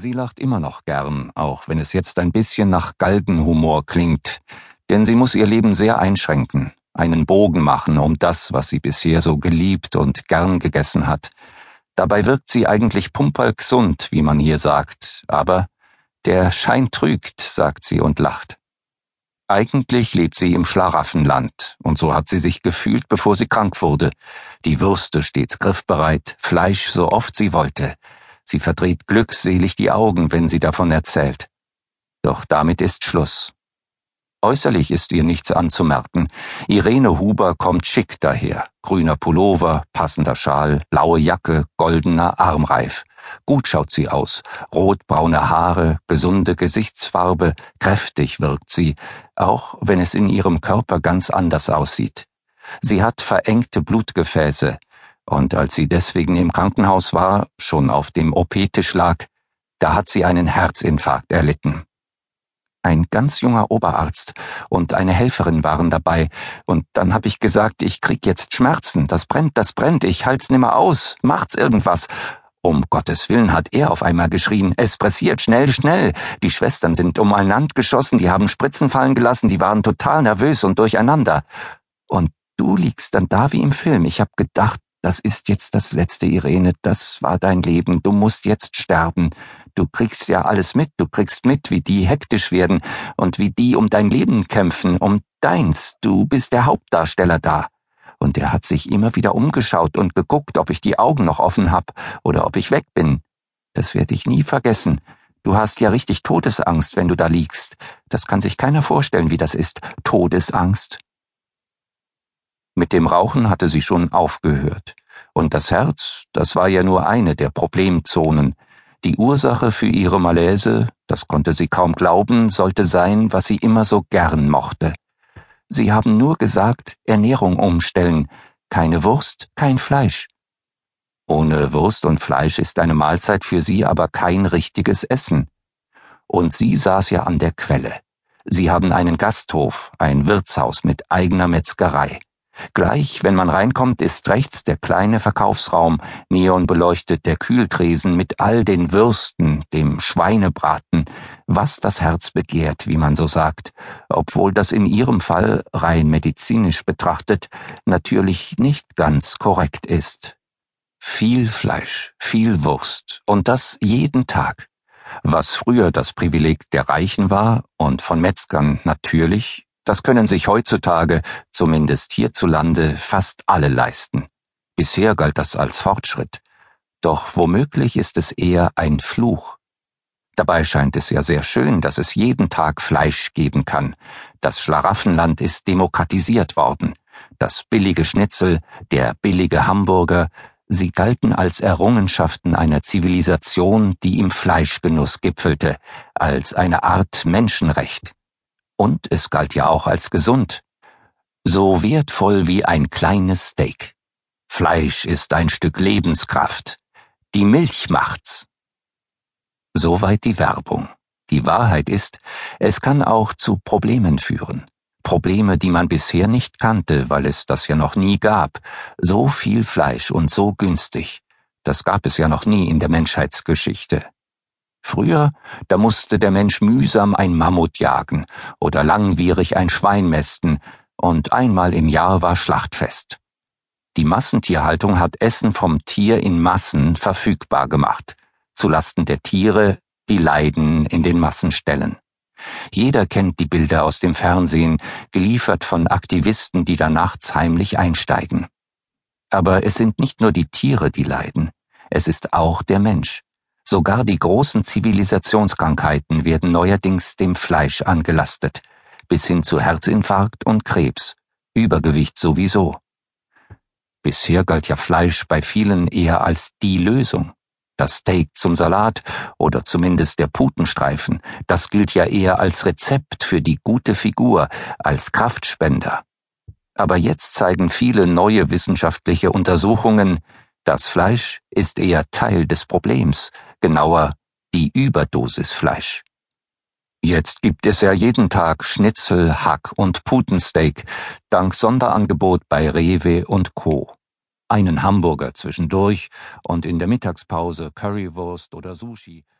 Sie lacht immer noch gern, auch wenn es jetzt ein bisschen nach Galgenhumor klingt, denn sie muss ihr Leben sehr einschränken, einen Bogen machen um das, was sie bisher so geliebt und gern gegessen hat. Dabei wirkt sie eigentlich pumperlgesund, wie man hier sagt, aber der Schein trügt, sagt sie und lacht. Eigentlich lebt sie im Schlaraffenland, und so hat sie sich gefühlt, bevor sie krank wurde. Die Würste stets griffbereit, Fleisch so oft sie wollte, Sie verdreht glückselig die Augen, wenn sie davon erzählt. Doch damit ist Schluss. Äußerlich ist ihr nichts anzumerken. Irene Huber kommt schick daher. Grüner Pullover, passender Schal, blaue Jacke, goldener Armreif. Gut schaut sie aus. Rotbraune Haare, gesunde Gesichtsfarbe, kräftig wirkt sie, auch wenn es in ihrem Körper ganz anders aussieht. Sie hat verengte Blutgefäße, und als sie deswegen im Krankenhaus war, schon auf dem OP-Tisch lag, da hat sie einen Herzinfarkt erlitten. Ein ganz junger Oberarzt und eine Helferin waren dabei, und dann hab ich gesagt, ich krieg jetzt Schmerzen, das brennt, das brennt, ich halt's nimmer aus, macht's irgendwas. Um Gottes Willen hat er auf einmal geschrien, es pressiert, schnell, schnell. Die Schwestern sind umeinander geschossen, die haben Spritzen fallen gelassen, die waren total nervös und durcheinander. Und du liegst dann da wie im Film. Ich hab gedacht, das ist jetzt das letzte, Irene, das war dein Leben, du musst jetzt sterben. Du kriegst ja alles mit, du kriegst mit, wie die hektisch werden und wie die um dein Leben kämpfen, um deins, du bist der Hauptdarsteller da. Und er hat sich immer wieder umgeschaut und geguckt, ob ich die Augen noch offen hab oder ob ich weg bin. Das werde ich nie vergessen. Du hast ja richtig Todesangst, wenn du da liegst. Das kann sich keiner vorstellen, wie das ist. Todesangst. Mit dem Rauchen hatte sie schon aufgehört. Und das Herz, das war ja nur eine der Problemzonen. Die Ursache für ihre Malaise, das konnte sie kaum glauben, sollte sein, was sie immer so gern mochte. Sie haben nur gesagt, Ernährung umstellen, keine Wurst, kein Fleisch. Ohne Wurst und Fleisch ist eine Mahlzeit für sie aber kein richtiges Essen. Und sie saß ja an der Quelle. Sie haben einen Gasthof, ein Wirtshaus mit eigener Metzgerei. Gleich, wenn man reinkommt, ist rechts der kleine Verkaufsraum, neonbeleuchtet der Kühltresen mit all den Würsten, dem Schweinebraten, was das Herz begehrt, wie man so sagt, obwohl das in ihrem Fall, rein medizinisch betrachtet, natürlich nicht ganz korrekt ist. Viel Fleisch, viel Wurst, und das jeden Tag. Was früher das Privileg der Reichen war und von Metzgern natürlich, das können sich heutzutage, zumindest hierzulande, fast alle leisten. Bisher galt das als Fortschritt. Doch womöglich ist es eher ein Fluch. Dabei scheint es ja sehr schön, dass es jeden Tag Fleisch geben kann. Das Schlaraffenland ist demokratisiert worden. Das billige Schnitzel, der billige Hamburger, sie galten als Errungenschaften einer Zivilisation, die im Fleischgenuss gipfelte, als eine Art Menschenrecht. Und es galt ja auch als gesund. So wertvoll wie ein kleines Steak. Fleisch ist ein Stück Lebenskraft. Die Milch macht's. Soweit die Werbung. Die Wahrheit ist, es kann auch zu Problemen führen. Probleme, die man bisher nicht kannte, weil es das ja noch nie gab. So viel Fleisch und so günstig. Das gab es ja noch nie in der Menschheitsgeschichte. Früher, da musste der Mensch mühsam ein Mammut jagen oder langwierig ein Schwein mästen, und einmal im Jahr war Schlachtfest. Die Massentierhaltung hat Essen vom Tier in Massen verfügbar gemacht, zulasten der Tiere, die Leiden in den Massenstellen. Jeder kennt die Bilder aus dem Fernsehen, geliefert von Aktivisten, die da nachts heimlich einsteigen. Aber es sind nicht nur die Tiere, die leiden, es ist auch der Mensch. Sogar die großen Zivilisationskrankheiten werden neuerdings dem Fleisch angelastet, bis hin zu Herzinfarkt und Krebs, Übergewicht sowieso. Bisher galt ja Fleisch bei vielen eher als die Lösung. Das Steak zum Salat oder zumindest der Putenstreifen, das gilt ja eher als Rezept für die gute Figur, als Kraftspender. Aber jetzt zeigen viele neue wissenschaftliche Untersuchungen, das Fleisch ist eher Teil des Problems, genauer die Überdosis Fleisch. Jetzt gibt es ja jeden Tag Schnitzel, Hack und Putensteak, dank Sonderangebot bei Rewe und Co. Einen Hamburger zwischendurch und in der Mittagspause Currywurst oder Sushi.